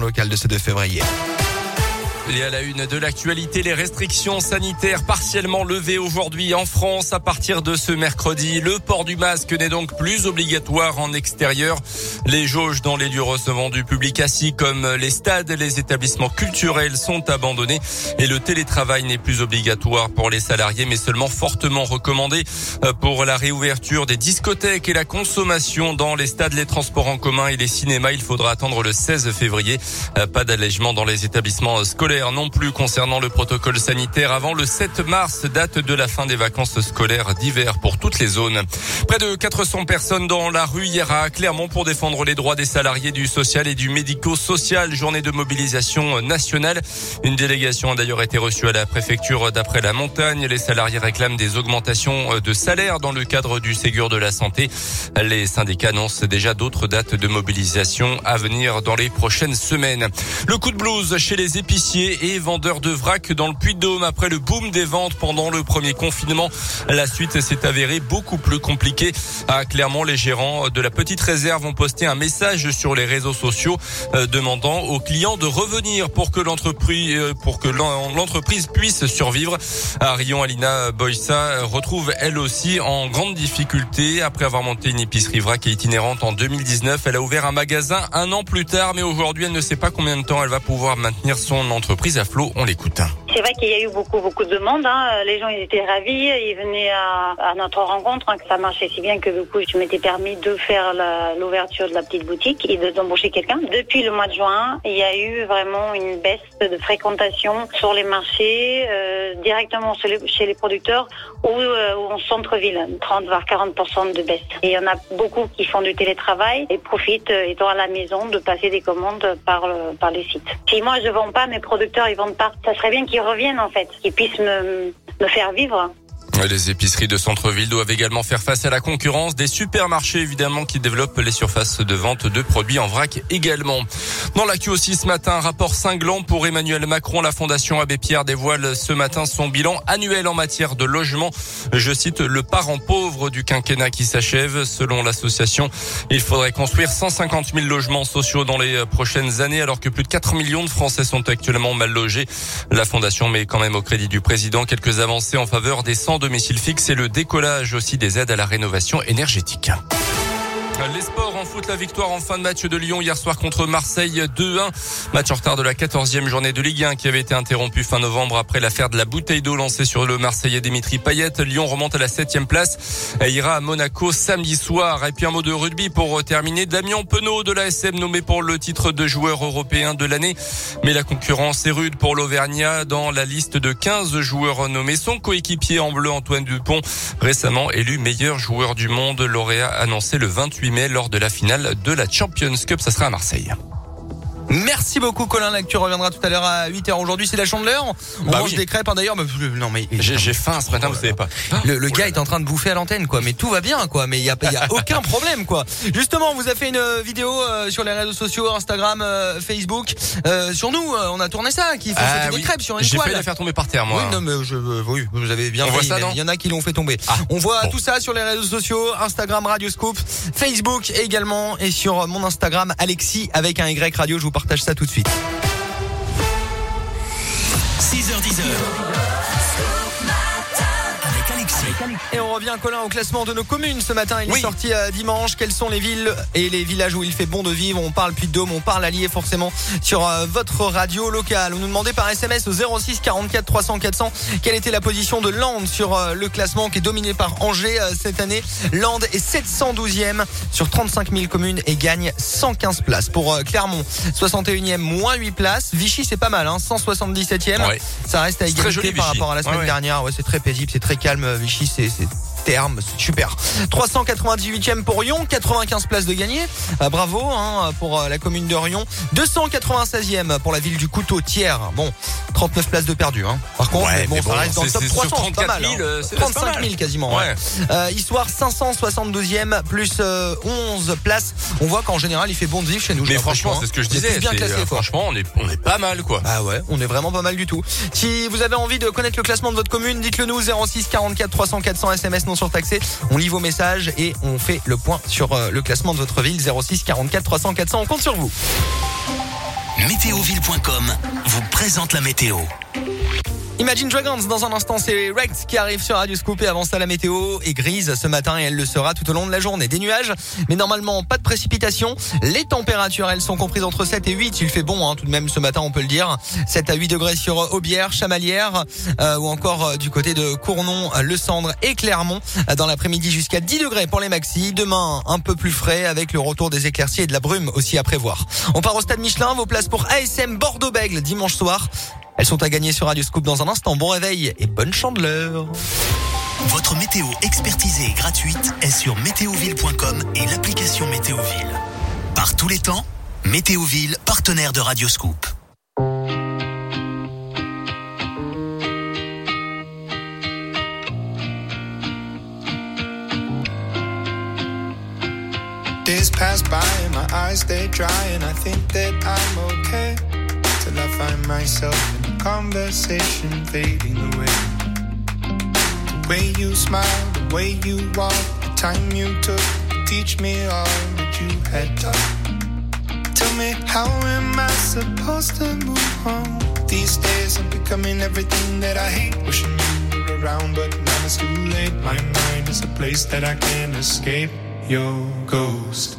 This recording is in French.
local de ce 2 février. Et à la une de l'actualité, les restrictions sanitaires partiellement levées aujourd'hui en France à partir de ce mercredi. Le port du masque n'est donc plus obligatoire en extérieur. Les jauges dans les lieux recevant du public assis comme les stades les établissements culturels sont abandonnés et le télétravail n'est plus obligatoire pour les salariés mais seulement fortement recommandé pour la réouverture des discothèques et la consommation dans les stades, les transports en commun et les cinémas. Il faudra attendre le 16 février. Pas d'allègement dans les établissements scolaires non plus concernant le protocole sanitaire avant le 7 mars, date de la fin des vacances scolaires d'hiver pour toutes les zones. Près de 400 personnes dans la rue hier à Clermont pour défendre les droits des salariés du social et du médico-social. Journée de mobilisation nationale. Une délégation a d'ailleurs été reçue à la préfecture d'après la montagne. Les salariés réclament des augmentations de salaire dans le cadre du Ségur de la santé. Les syndicats annoncent déjà d'autres dates de mobilisation à venir dans les prochaines semaines. Le coup de blues chez les épiciers et vendeur de vrac dans le Puy-de-Dôme après le boom des ventes pendant le premier confinement. La suite s'est avérée beaucoup plus compliquée. À Clermont, les gérants de la petite réserve ont posté un message sur les réseaux sociaux euh, demandant aux clients de revenir pour que l'entreprise euh, pour que l'entreprise puisse survivre. À Rion, Alina Boysa retrouve elle aussi en grande difficulté après avoir monté une épicerie vrac et itinérante en 2019. Elle a ouvert un magasin un an plus tard, mais aujourd'hui elle ne sait pas combien de temps elle va pouvoir maintenir son entreprise prise à flot. On l'écoute. C'est vrai qu'il y a eu beaucoup, beaucoup de demandes. Hein. Les gens ils étaient ravis. Ils venaient à, notre rencontre, hein, que ça marchait si bien que du coup, je m'étais permis de faire l'ouverture de la petite boutique et d'embaucher quelqu'un. Depuis le mois de juin, il y a eu vraiment une baisse de fréquentation sur les marchés, euh, directement chez les, producteurs ou, euh, en centre-ville. 30 voire 40% de baisse. Et il y en a beaucoup qui font du télétravail et profitent, euh, étant à la maison, de passer des commandes par, par les sites. Si moi je vends pas, mes producteurs ils vendent pas. Ça serait bien qu'ils reviennent en fait, qu'ils puissent me, me faire vivre. Les épiceries de centre-ville doivent également faire face à la concurrence des supermarchés évidemment qui développent les surfaces de vente de produits en vrac également. Dans l'actu aussi ce matin, un rapport cinglant pour Emmanuel Macron. La Fondation Abbé Pierre dévoile ce matin son bilan annuel en matière de logement. Je cite le parent pauvre du quinquennat qui s'achève. Selon l'association, il faudrait construire 150 000 logements sociaux dans les prochaines années alors que plus de 4 millions de Français sont actuellement mal logés. La Fondation met quand même au crédit du président quelques avancées en faveur des 100 domicile fixe et le décollage aussi des aides à la rénovation énergétique. Les sports en foot, la victoire en fin de match de Lyon hier soir contre Marseille 2-1. Match en retard de la 14e journée de Ligue 1 qui avait été interrompu fin novembre après l'affaire de la bouteille d'eau lancée sur le Marseillais Dimitri Payet. Lyon remonte à la 7e place et ira à Monaco samedi soir. Et puis un mot de rugby pour terminer. Damien Penaud de la SM nommé pour le titre de joueur européen de l'année. Mais la concurrence est rude pour l'Auvergnat dans la liste de 15 joueurs nommés. Son coéquipier en bleu Antoine Dupont, récemment élu meilleur joueur du monde, lauréat annoncé le 28 lors de la finale de la Champions Cup. Ça sera à Marseille. Merci beaucoup Colin L'actu reviendra tout à l'heure à 8h. Aujourd'hui c'est la chandeleur. On bah mange des crêpes hein, d'ailleurs. Mais, non mais j'ai faim ce matin, vous savez pas. Le, le gars est en train de bouffer à l'antenne quoi. Mais tout va bien quoi. Mais il y a, y a aucun problème quoi. Justement, on vous a fait une vidéo euh, sur les réseaux sociaux, Instagram, euh, Facebook. Euh, sur nous, on a tourné ça. Qui fait ah, des crêpes sur une J'ai fait la faire tomber par terre moi. Oui, non mais je, oui, vous avez bien. On ça, Il y en a qui l'ont fait tomber. Ah, on voit tout ça sur les réseaux sociaux, Instagram Radio Scoop, Facebook également et sur mon Instagram Alexis avec un Y Radio. Je vous partage ça tout de suite. 6h10. Et on revient, Colin, au classement de nos communes ce matin. Il est sorti euh, dimanche. Quelles sont les villes et les villages où il fait bon de vivre? On parle puis de Dôme, on parle allié forcément sur euh, votre radio locale. On nous demandait par SMS au 06 44 300 400 quelle était la position de Land sur euh, le classement qui est dominé par Angers cette année. Land est 712e sur 35 000 communes et gagne 115 places. Pour Clermont, 61e, moins 8 places. Vichy, c'est pas mal, hein, 177e. Ça reste à égalité par rapport à la semaine dernière. Ouais, c'est très paisible, c'est très calme. Vichy, c'est terme, super. 398e pour Lyon, 95 places de gagné. Euh, bravo hein, pour euh, la commune de Rion. 296e pour la ville du Couteau, tiers. Bon, 39 places de perdu. Hein. Par contre, bon, ça reste dans le top 300, c'est pas mal. 35 000 quasiment. Ouais. Euh, histoire 572e plus 11 places. On voit qu'en général, il fait bon de vivre chez nous. Mais franchement, hein. c'est ce que je disais. Bien classé, franchement, on est, on est pas mal, quoi. Ah ouais, on est vraiment pas mal du tout. Si vous avez envie de connaître le classement de votre commune, dites-le nous 06 44 300 400 SMS non surtaxé. On lit vos messages et on fait le point sur euh, le classement de votre ville 06 44 300 400. On compte sur vous. météoville.com vous présente la météo. Imagine Dragons, dans un instant, c'est Rex qui arrive sur Radio Scoop et avant ça, la météo est grise ce matin et elle le sera tout au long de la journée. Des nuages, mais normalement pas de précipitation. Les températures, elles sont comprises entre 7 et 8. Il fait bon, hein, tout de même ce matin, on peut le dire. 7 à 8 degrés sur Aubière, Chamalières euh, ou encore euh, du côté de Cournon, Le Cendre et Clermont. Dans l'après-midi jusqu'à 10 degrés pour les maxis. Demain, un peu plus frais avec le retour des éclaircies et de la brume aussi à prévoir. On part au stade Michelin, vos places pour ASM Bordeaux-Bègle dimanche soir. Elles sont à gagner sur Radio Scoop dans un instant. Bon réveil et bonne chandeleur. Votre météo expertisée et gratuite est sur météoville.com et l'application Météoville. Par tous les temps, Météoville, partenaire de Radio Scoop. Days pass by and my eyes they dry and I think that I'm okay myself in a conversation fading away. The way you smile, the way you walk, the time you took to teach me all that you had taught. Tell me, how am I supposed to move on? These days I'm becoming everything that I hate. Wishing you were around, but now it's too late. My mind is a place that I can't escape. Your ghost.